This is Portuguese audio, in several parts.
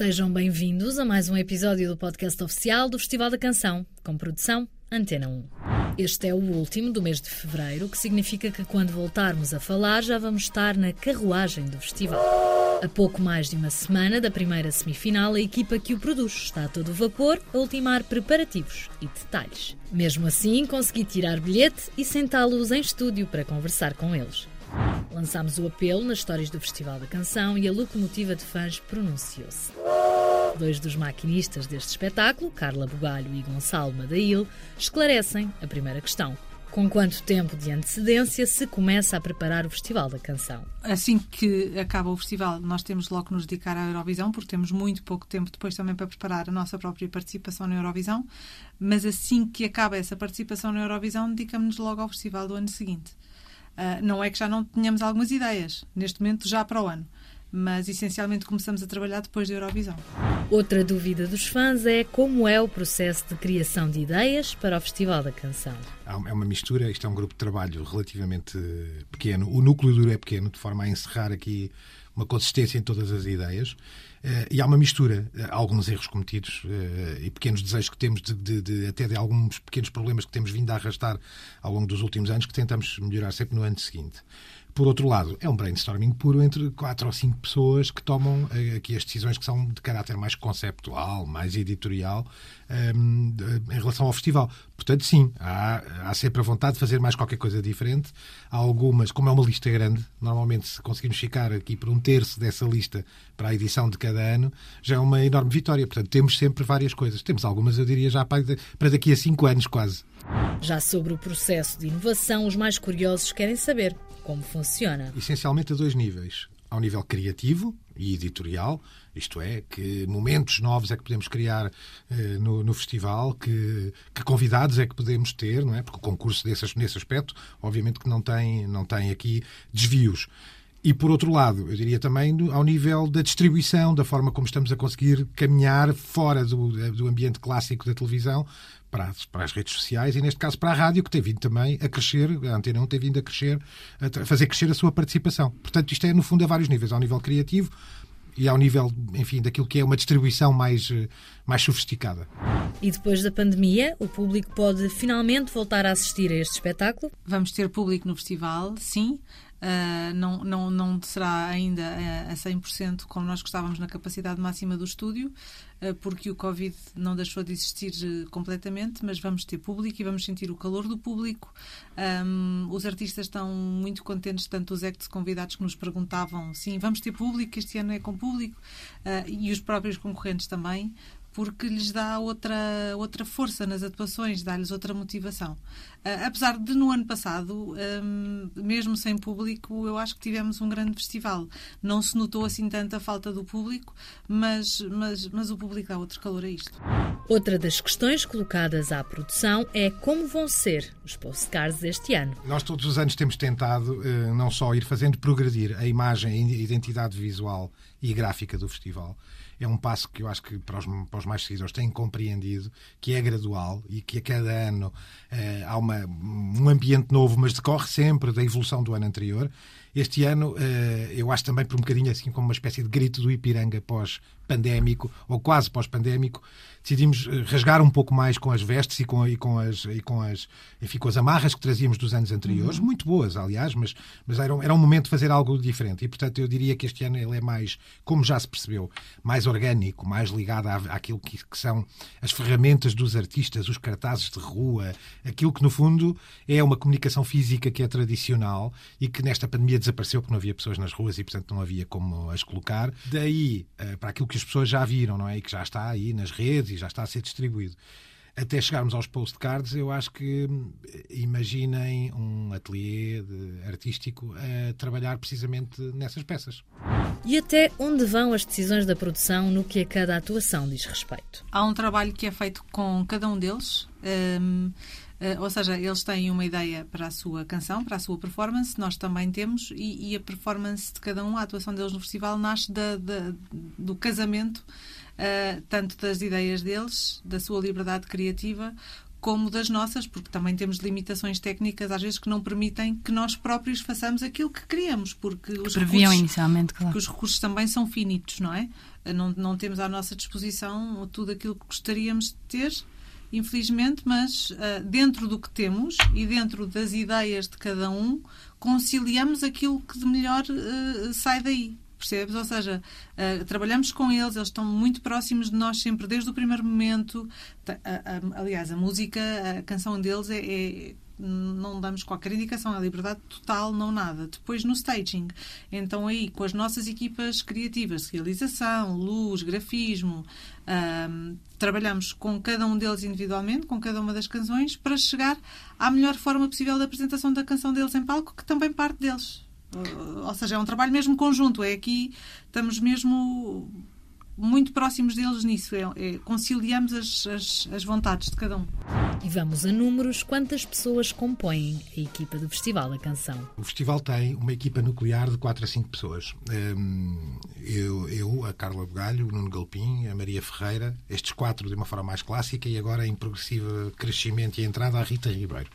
Sejam bem-vindos a mais um episódio do podcast oficial do Festival da Canção, com produção Antena 1. Este é o último do mês de fevereiro, o que significa que quando voltarmos a falar já vamos estar na carruagem do festival. A pouco mais de uma semana da primeira semifinal, a equipa que o produz está a todo vapor a ultimar preparativos e detalhes. Mesmo assim, consegui tirar bilhete e sentá-los em estúdio para conversar com eles. Lançámos o apelo nas histórias do Festival da Canção e a locomotiva de fãs pronunciou-se. Dois dos maquinistas deste espetáculo, Carla Bugalho e Gonçalo Madail, esclarecem a primeira questão. Com quanto tempo de antecedência se começa a preparar o Festival da Canção? Assim que acaba o festival, nós temos logo que nos dedicar à Eurovisão, porque temos muito pouco tempo depois também para preparar a nossa própria participação na Eurovisão. Mas assim que acaba essa participação na Eurovisão, dedicamos-nos logo ao festival do ano seguinte. Uh, não é que já não tenhamos algumas ideias, neste momento já para o ano, mas essencialmente começamos a trabalhar depois da Eurovisão. Outra dúvida dos fãs é como é o processo de criação de ideias para o Festival da Canção. É uma mistura, isto é um grupo de trabalho relativamente pequeno, o núcleo duro é pequeno, de forma a encerrar aqui uma consistência em todas as ideias. Uh, e há uma mistura, uh, alguns erros cometidos uh, e pequenos desejos que temos, de, de, de, até de alguns pequenos problemas que temos vindo a arrastar ao longo dos últimos anos, que tentamos melhorar sempre no ano seguinte. Por outro lado, é um brainstorming puro entre quatro ou cinco pessoas que tomam aqui as decisões que são de caráter mais conceptual, mais editorial, um, em relação ao festival. Portanto, sim, há, há sempre a vontade de fazer mais qualquer coisa diferente. Há algumas, como é uma lista grande, normalmente se conseguirmos ficar aqui por um terço dessa lista para a edição de cada ano, já é uma enorme vitória. Portanto, temos sempre várias coisas. Temos algumas, eu diria, já para daqui a cinco anos quase. Já sobre o processo de inovação, os mais curiosos querem saber como funciona. Essencialmente a dois níveis. Ao nível criativo e editorial, isto é, que momentos novos é que podemos criar eh, no, no, festival, que, que, convidados é que podemos ter, não é? Porque o concurso nesse aspecto, obviamente que não tem, não tem aqui desvios. E, por outro lado, eu diria também ao nível da distribuição, da forma como estamos a conseguir caminhar fora do, do ambiente clássico da televisão para as, para as redes sociais e, neste caso, para a rádio, que tem vindo também a crescer, a Antena 1 tem vindo a crescer, a fazer crescer a sua participação. Portanto, isto é, no fundo, a vários níveis. Ao nível criativo, e ao nível, enfim, daquilo que é uma distribuição mais, mais sofisticada. E depois da pandemia, o público pode finalmente voltar a assistir a este espetáculo? Vamos ter público no festival, sim. Uh, não, não, não será ainda a 100% como nós gostávamos na capacidade máxima do estúdio, uh, porque o Covid não deixou de existir completamente, mas vamos ter público e vamos sentir o calor do público. Um, os artistas estão muito contentes, tanto os ex convidados que nos perguntavam, sim, vamos ter público, este ano é com público, e os próprios concorrentes também, porque lhes dá outra, outra força nas atuações, dá-lhes outra motivação. Uh, apesar de no ano passado, um, mesmo sem público, eu acho que tivemos um grande festival. Não se notou assim tanta falta do público, mas, mas, mas o público dá outro calor a isto. Outra das questões colocadas à produção é como vão ser os postcards este ano. Nós todos os anos temos tentado uh, não só ir fazendo progredir a imagem, a identidade visual e gráfica do festival, é um passo que eu acho que para os, para os mais seguidores têm compreendido, que é gradual e que a cada ano eh, há uma, um ambiente novo, mas decorre sempre da evolução do ano anterior. Este ano, eh, eu acho também por um bocadinho assim como uma espécie de grito do Ipiranga pós-pandémico, ou quase pós-pandémico, decidimos eh, rasgar um pouco mais com as vestes e com, e com, as, e com, as, enfim, com as amarras que trazíamos dos anos anteriores, uhum. muito boas, aliás, mas, mas era, um, era um momento de fazer algo diferente. E, portanto, eu diria que este ano ele é mais, como já se percebeu, mais orgânico, mais ligado à, àquilo que, que são as ferramentas dos artistas, os cartazes de rua, aquilo que, no fundo, é uma comunicação física que é tradicional e que nesta pandemia desapareceu porque não havia pessoas nas ruas e, portanto, não havia como as colocar. Daí, eh, para aquilo que as pessoas já viram, não é? E que já está aí nas redes e já está a ser distribuído. Até chegarmos aos postcards, eu acho que imaginem um ateliê artístico a trabalhar precisamente nessas peças. E até onde vão as decisões da produção no que a cada atuação diz respeito? Há um trabalho que é feito com cada um deles. Um, Uh, ou seja, eles têm uma ideia para a sua canção, para a sua performance, nós também temos, e, e a performance de cada um, a atuação deles no festival, nasce da, da, do casamento uh, tanto das ideias deles, da sua liberdade criativa, como das nossas, porque também temos limitações técnicas, às vezes, que não permitem que nós próprios façamos aquilo que queríamos, porque os, Previam recursos, inicialmente, claro. os recursos também são finitos, não é? Não, não temos à nossa disposição tudo aquilo que gostaríamos de ter, infelizmente, mas uh, dentro do que temos e dentro das ideias de cada um, conciliamos aquilo que de melhor uh, sai daí percebes? Ou seja, uh, trabalhamos com eles, eles estão muito próximos de nós sempre, desde o primeiro momento. aliás, a música, a canção deles é, é não damos qualquer indicação, é liberdade total, não nada. Depois no staging, então aí com as nossas equipas criativas, realização, luz, grafismo, um, trabalhamos com cada um deles individualmente, com cada uma das canções, para chegar à melhor forma possível da apresentação da canção deles em palco, que também parte deles. Ou seja, é um trabalho mesmo conjunto. É aqui, estamos mesmo muito próximos deles nisso. É, é, conciliamos as, as, as, vontades de cada um. E vamos a números. Quantas pessoas compõem a equipa do Festival da Canção? O festival tem uma equipa nuclear de 4 a 5 pessoas. Hum, eu, eu, a Carla Bugalho, o Nuno Galpim, a Maria Ferreira, estes quatro de uma forma mais clássica e agora em progressivo crescimento e entrada a Rita Ribeiro.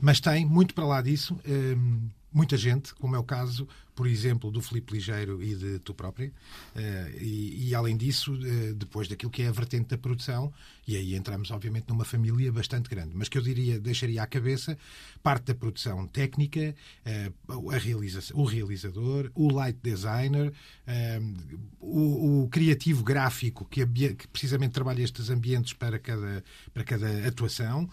Mas tem, muito para lá disso, hum, muita gente, como é o caso por exemplo, do Filipe Ligeiro e de tu própria. Uh, e, e, além disso, uh, depois daquilo que é a vertente da produção, e aí entramos, obviamente, numa família bastante grande, mas que eu diria, deixaria à cabeça parte da produção técnica, uh, a realização, o realizador, o light designer, o, o, criativo gráfico que, que, precisamente trabalha estes ambientes para cada, para cada atuação,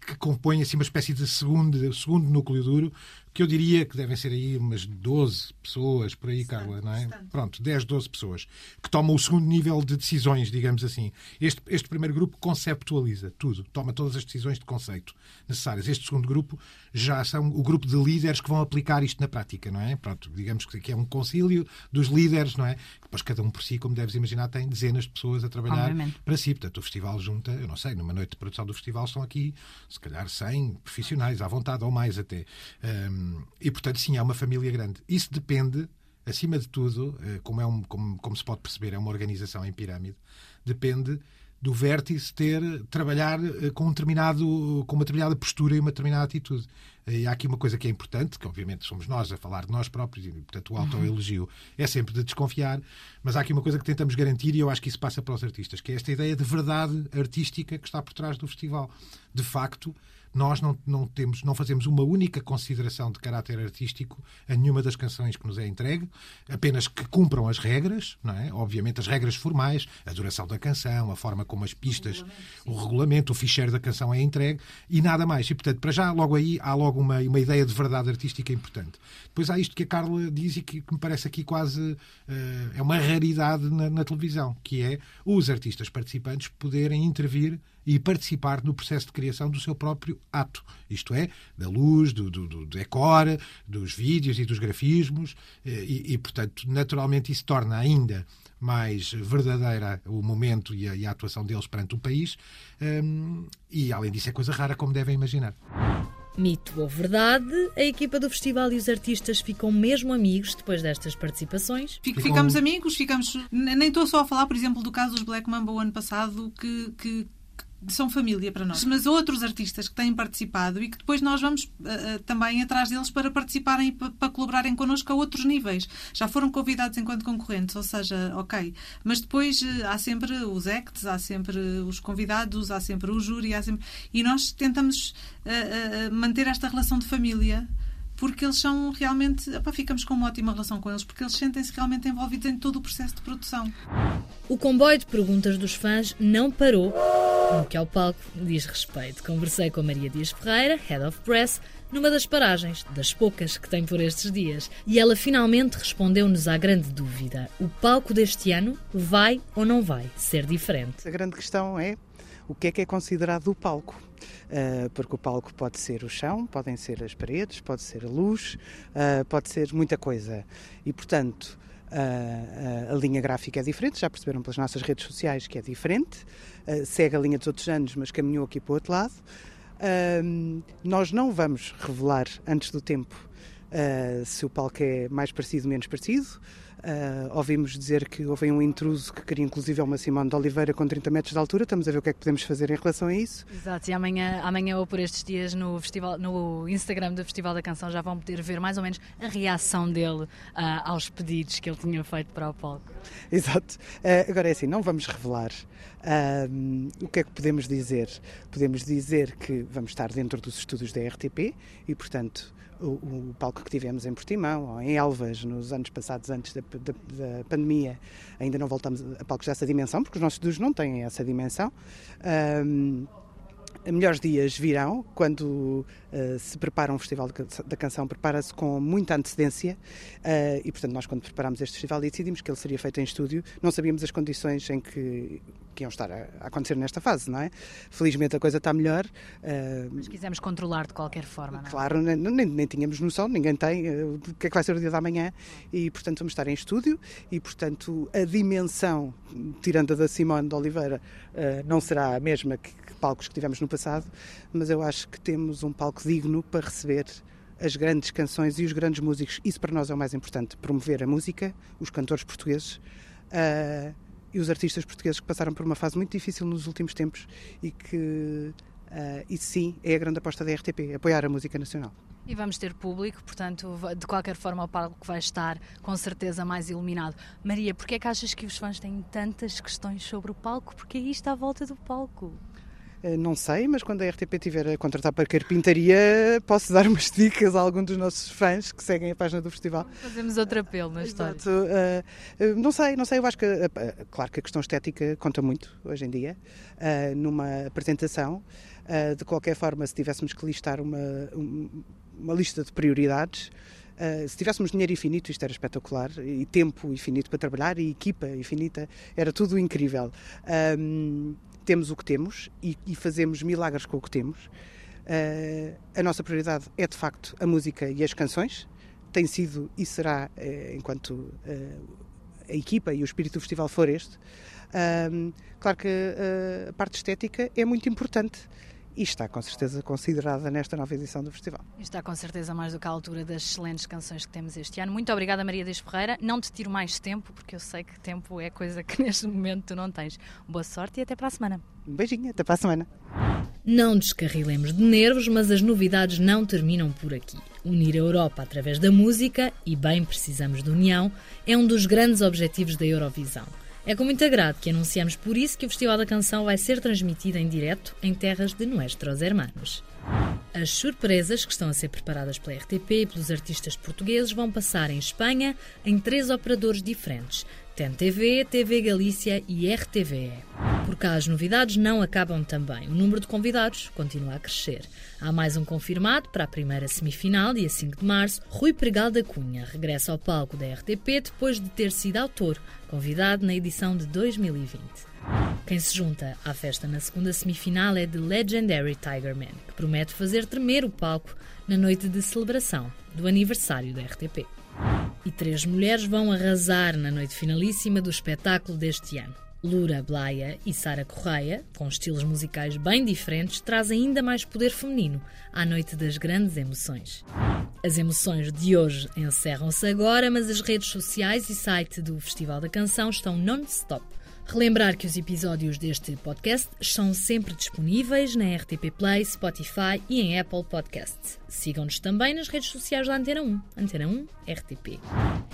que compõe assim uma espécie de segundo, segundo núcleo duro, que eu diria que devem ser aí umas 12 pessoas, por aí, Carla, não é? Pronto, 10, 12 pessoas, que tomam o segundo nível de decisões, digamos assim. Este, este primeiro grupo conceptualiza tudo, toma todas as decisões de conceito necessárias. Este segundo grupo já são o grupo de líderes que vão aplicar isto na prática, não é? Pronto, digamos que é um concílio dos líderes, não é? Depois cada um por si, como deves imaginar, tem dezenas de pessoas a trabalhar Obviamente. para si. Portanto, o festival junta, eu não sei, numa noite de produção do festival estão aqui, se calhar, 100 profissionais à vontade, ou mais até. Um, e, portanto, sim, é uma família grande. Isso depende, acima de tudo, eh, como, é um, como, como se pode perceber, é uma organização em pirâmide, depende do vértice ter trabalhar eh, com um determinado com uma determinada postura e uma determinada atitude. E há aqui uma coisa que é importante que obviamente somos nós a falar de nós próprios e portanto o autoelogio é sempre de desconfiar mas há aqui uma coisa que tentamos garantir e eu acho que isso passa para os artistas que é esta ideia de verdade artística que está por trás do festival. De facto nós não, não, temos, não fazemos uma única consideração de caráter artístico a nenhuma das canções que nos é entregue, apenas que cumpram as regras, não é? obviamente as regras formais, a duração da canção, a forma como as pistas, o regulamento, o, ficheiro da canção é entregue e nada mais. E, portanto, para já, logo aí, há logo uma, uma ideia de verdade artística importante. Depois há isto que a Carla diz e que, que me parece aqui quase uh, é uma raridade na, na televisão, que é os artistas participantes poderem intervir e participar no processo de criação do seu próprio ato, isto é, da luz, do, do, do decor, dos vídeos e dos grafismos, eh, e, e, portanto, naturalmente isso torna ainda mais verdadeira o momento e a, e a atuação deles perante o país, um, e além disso é coisa rara, como devem imaginar. Mito ou verdade, a equipa do festival e os artistas ficam mesmo amigos depois destas participações? Ficamos amigos, ficamos. Nem estou só a falar, por exemplo, do caso dos Black Mamba o ano passado, que, que são família para nós. Mas outros artistas que têm participado e que depois nós vamos uh, também atrás deles para participarem e para colaborarem connosco a outros níveis. Já foram convidados enquanto concorrentes, ou seja, ok. Mas depois uh, há sempre os acts, há sempre os convidados, há sempre o júri, há sempre... e nós tentamos uh, manter esta relação de família porque eles são realmente. Opa, ficamos com uma ótima relação com eles, porque eles sentem-se realmente envolvidos em todo o processo de produção. O comboio de perguntas dos fãs não parou no que ao palco diz respeito. Conversei com Maria Dias Ferreira, Head of Press, numa das paragens, das poucas que tem por estes dias. E ela finalmente respondeu-nos à grande dúvida: o palco deste ano vai ou não vai ser diferente? A grande questão é o que é que é considerado o palco. Uh, porque o palco pode ser o chão, podem ser as paredes, pode ser a luz, uh, pode ser muita coisa. E, portanto, uh, a linha gráfica é diferente, já perceberam pelas nossas redes sociais que é diferente, segue a linha dos outros anos, mas caminhou aqui para o outro lado. nós não vamos revelar antes do tempo se o palco é mais parecido ou menos parecido. Uh, ouvimos dizer que houve um intruso que queria inclusive uma Simone de Oliveira com 30 metros de altura. Estamos a ver o que é que podemos fazer em relação a isso. Exato, e amanhã, amanhã ou por estes dias no, festival, no Instagram do Festival da Canção já vão poder ver mais ou menos a reação dele uh, aos pedidos que ele tinha feito para o palco. Exato. Uh, agora é assim, não vamos revelar o que é que podemos dizer? Podemos dizer que vamos estar dentro dos estúdios da RTP e, portanto, o, o, palco que tivemos em Portimão ou em Elvas nos anos passados, antes da, da, da, pandemia, ainda não voltamos a palcos dessa dimensão, porque os nossos estúdios não têm essa dimensão. Um, melhores dias virão quando uh, se prepara um festival da canção, prepara-se com muita antecedência uh, e, portanto, nós quando preparámos este festival decidimos que ele seria feito em estúdio, não sabíamos as condições em que, que iam estar a, a acontecer nesta fase, não é? Felizmente a coisa está melhor. Uh, Mas quisemos controlar de qualquer forma, não é? Claro, nem, nem, nem tínhamos noção, ninguém tem o que é que vai ser o dia da manhã e, portanto, vamos estar em estúdio e, portanto, a dimensão, tirando a da Simone de Oliveira, não será a mesma que palcos que tivemos no passado, mas eu acho que temos um palco digno para receber as grandes canções e os grandes músicos. Isso para nós é o mais importante: promover a música, os cantores portugueses uh, e os artistas portugueses que passaram por uma fase muito difícil nos últimos tempos e que Uh, isso sim é a grande aposta da RTP, apoiar a música nacional. E vamos ter público, portanto, de qualquer forma o palco vai estar com certeza mais iluminado. Maria, porquê é que achas que os fãs têm tantas questões sobre o palco? Porque é isto à volta do palco? Eh, não sei, mas quando a RTP tiver a contratar para carpintaria, posso dar umas dicas a algum dos nossos fãs que seguem a página do festival. Fazemos outro apelo na história. Exato. Uh, não sei, não sei, eu acho que, claro que a questão estética conta muito hoje em dia, numa apresentação. de qualquer forma, se tivéssemos que listar uma, uma lista de prioridades, Uh, se tivéssemos dinheiro infinito, isto era espetacular, e tempo infinito para trabalhar, e equipa infinita, era tudo incrível. Um, temos o que temos e, e fazemos milagres com o que temos. Uh, a nossa prioridade é de facto a música e as canções. Tem sido e será, uh, enquanto uh, a equipa e o espírito do festival for este. claro que a parte estética é muito importante e está com certeza considerada nesta nova edição do festival. Está com certeza mais do que à altura das excelentes canções que temos este ano. Muito obrigada, Maria Dias Ferreira. Não te tiro mais tempo, porque eu sei que tempo é coisa que neste momento tu não tens. Boa sorte e até para a semana. Um beijinho, até para a semana. Não descarrilemos de nervos, mas as novidades não terminam por aqui. Unir a Europa através da música, e bem precisamos de união, é um dos grandes objetivos da Eurovisão. É com muito agrado que anunciamos por isso que o Festival da Canção vai ser transmitido em direto em terras de nuestros hermanos. As surpresas que estão a ser preparadas pela RTP e pelos artistas portugueses vão passar em Espanha em três operadores diferentes: TEN-TV, TV Galícia e RTVE. Por cá as novidades não acabam também. O número de convidados continua a crescer. Há mais um confirmado para a primeira semifinal, dia 5 de março. Rui Pregal da Cunha regressa ao palco da RTP depois de ter sido autor, convidado na edição de 2020. Quem se junta à festa na segunda semifinal é The Legendary Tiger Man, que promete fazer tremer o palco na noite de celebração do aniversário da RTP. E três mulheres vão arrasar na noite finalíssima do espetáculo deste ano. Lura Blaia e Sara Correia, com estilos musicais bem diferentes, trazem ainda mais poder feminino à noite das grandes emoções. As emoções de hoje encerram-se agora, mas as redes sociais e site do Festival da Canção estão non-stop Relembrar que os episódios deste podcast são sempre disponíveis na RTP Play, Spotify e em Apple Podcasts. Sigam-nos também nas redes sociais da Antena 1, Antena 1 RTP.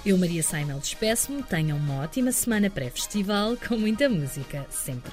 Eu, Maria Saimel, despeço-me. Tenham uma ótima semana pré-festival com muita música, sempre.